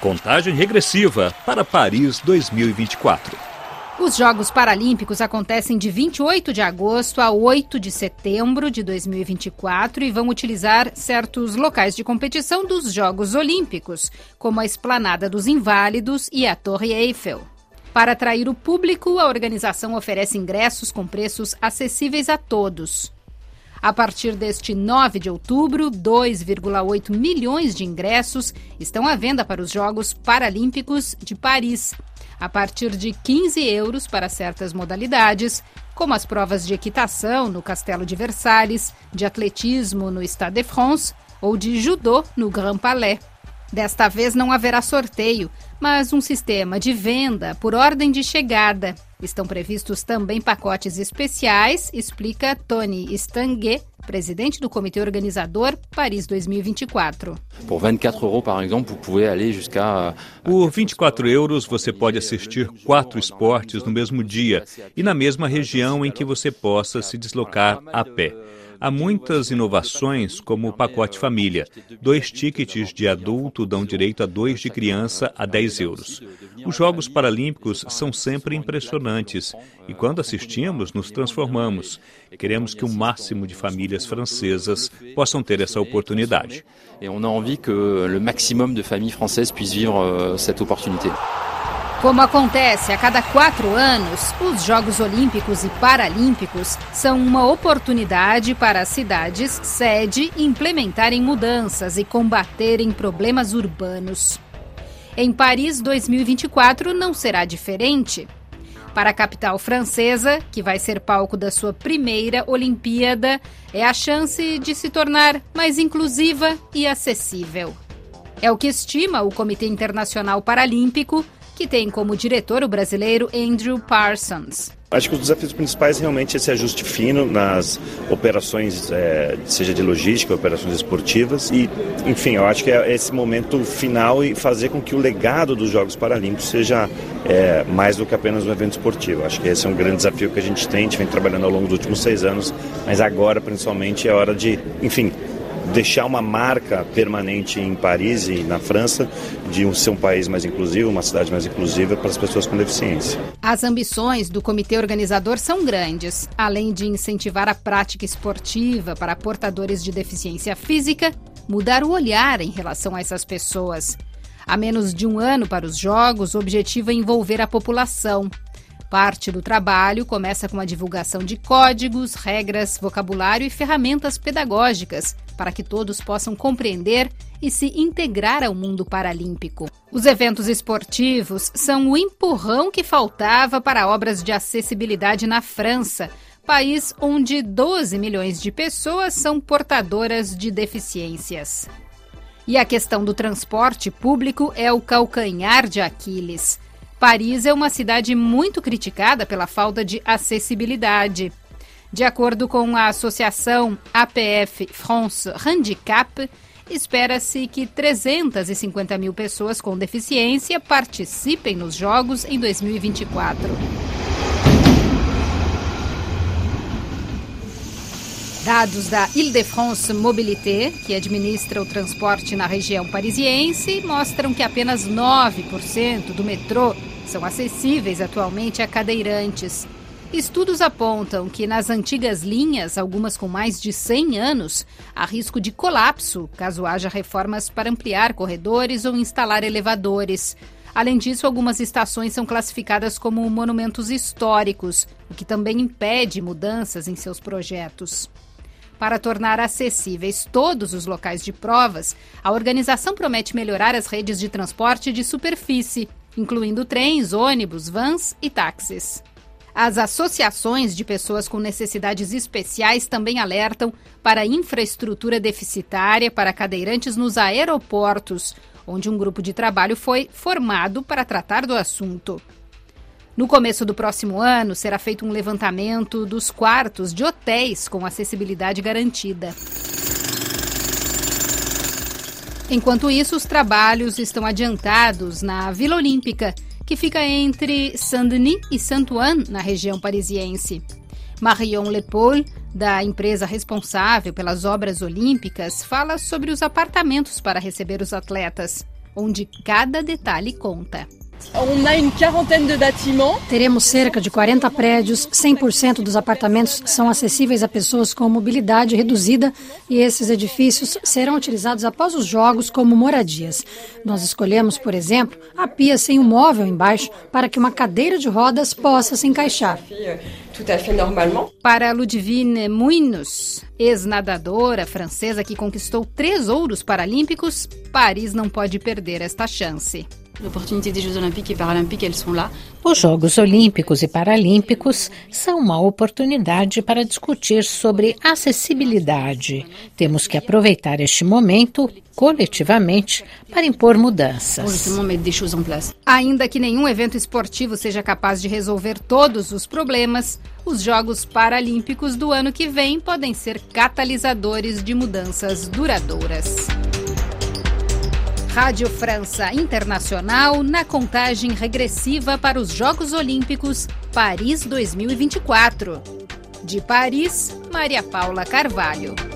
Contagem regressiva para Paris 2024. Os Jogos Paralímpicos acontecem de 28 de agosto a 8 de setembro de 2024 e vão utilizar certos locais de competição dos Jogos Olímpicos, como a Esplanada dos Inválidos e a Torre Eiffel. Para atrair o público, a organização oferece ingressos com preços acessíveis a todos. A partir deste 9 de outubro, 2,8 milhões de ingressos estão à venda para os Jogos Paralímpicos de Paris, a partir de 15 euros para certas modalidades, como as provas de equitação no Castelo de Versalhes, de atletismo no Stade de France ou de judô no Grand Palais. Desta vez não haverá sorteio, mas um sistema de venda por ordem de chegada. Estão previstos também pacotes especiais, explica Tony Stanguet, presidente do comitê organizador Paris 2024. Por 24 euros, por exemplo, vous pouvez aller jusqu'à Por 24 euros você pode assistir quatro esportes no mesmo dia e na mesma região em que você possa se deslocar a pé. Há muitas inovações, como o pacote família. Dois tickets de adulto dão direito a dois de criança a 10 euros. Os Jogos Paralímpicos são sempre impressionantes e quando assistimos, nos transformamos. Queremos que o máximo de famílias francesas possam ter essa oportunidade. Et on a envie que le maximum de familles françaises puissent vivre euh, cette opportunité. Como acontece a cada quatro anos, os Jogos Olímpicos e Paralímpicos são uma oportunidade para as cidades sede implementarem mudanças e combaterem problemas urbanos. Em Paris 2024 não será diferente. Para a capital francesa, que vai ser palco da sua primeira Olimpíada, é a chance de se tornar mais inclusiva e acessível. É o que estima o Comitê Internacional Paralímpico que tem como diretor o brasileiro Andrew Parsons. Acho que os desafios principais realmente é esse ajuste fino nas operações, é, seja de logística, operações esportivas. E, enfim, eu acho que é esse momento final e fazer com que o legado dos Jogos Paralímpicos seja é, mais do que apenas um evento esportivo. Acho que esse é um grande desafio que a gente tem, a gente vem trabalhando ao longo dos últimos seis anos, mas agora, principalmente, é hora de, enfim, deixar uma marca permanente em Paris e na França de ser um país mais inclusivo, uma cidade mais inclusiva para as pessoas com deficiência. As ambições do comitê organizador são grandes. Além de incentivar a prática esportiva para portadores de deficiência física, mudar o olhar em relação a essas pessoas. Há menos de um ano para os Jogos, o objetivo é envolver a população. Parte do trabalho começa com a divulgação de códigos, regras, vocabulário e ferramentas pedagógicas para que todos possam compreender e se integrar ao mundo paralímpico. Os eventos esportivos são o empurrão que faltava para obras de acessibilidade na França, país onde 12 milhões de pessoas são portadoras de deficiências. E a questão do transporte público é o calcanhar de Aquiles. Paris é uma cidade muito criticada pela falta de acessibilidade. De acordo com a associação APF France Handicap, espera-se que 350 mil pessoas com deficiência participem nos Jogos em 2024. Dados da Ile-de-France Mobilité, que administra o transporte na região parisiense, mostram que apenas 9% do metrô são acessíveis atualmente a cadeirantes. Estudos apontam que nas antigas linhas, algumas com mais de 100 anos, há risco de colapso caso haja reformas para ampliar corredores ou instalar elevadores. Além disso, algumas estações são classificadas como monumentos históricos, o que também impede mudanças em seus projetos. Para tornar acessíveis todos os locais de provas, a organização promete melhorar as redes de transporte de superfície, incluindo trens, ônibus, vans e táxis. As associações de pessoas com necessidades especiais também alertam para infraestrutura deficitária para cadeirantes nos aeroportos, onde um grupo de trabalho foi formado para tratar do assunto. No começo do próximo ano, será feito um levantamento dos quartos de hotéis com acessibilidade garantida. Enquanto isso, os trabalhos estão adiantados na Vila Olímpica, que fica entre Saint-Denis e Saint-Ouen, na região parisiense. Marion Lepaul, da empresa responsável pelas obras olímpicas, fala sobre os apartamentos para receber os atletas, onde cada detalhe conta. Teremos cerca de 40 prédios, 100% dos apartamentos são acessíveis a pessoas com mobilidade reduzida e esses edifícios serão utilizados após os jogos como moradias. Nós escolhemos, por exemplo, a pia sem um móvel embaixo para que uma cadeira de rodas possa se encaixar. Para Ludivine Muinos, ex-nadadora francesa que conquistou três ouros paralímpicos, Paris não pode perder esta chance. Os Jogos Olímpicos e Paralímpicos são uma oportunidade para discutir sobre acessibilidade. Temos que aproveitar este momento coletivamente para impor mudanças. Ainda que nenhum evento esportivo seja capaz de resolver todos os problemas, os Jogos Paralímpicos do ano que vem podem ser catalisadores de mudanças duradouras. Rádio França Internacional na contagem regressiva para os Jogos Olímpicos Paris 2024. De Paris, Maria Paula Carvalho.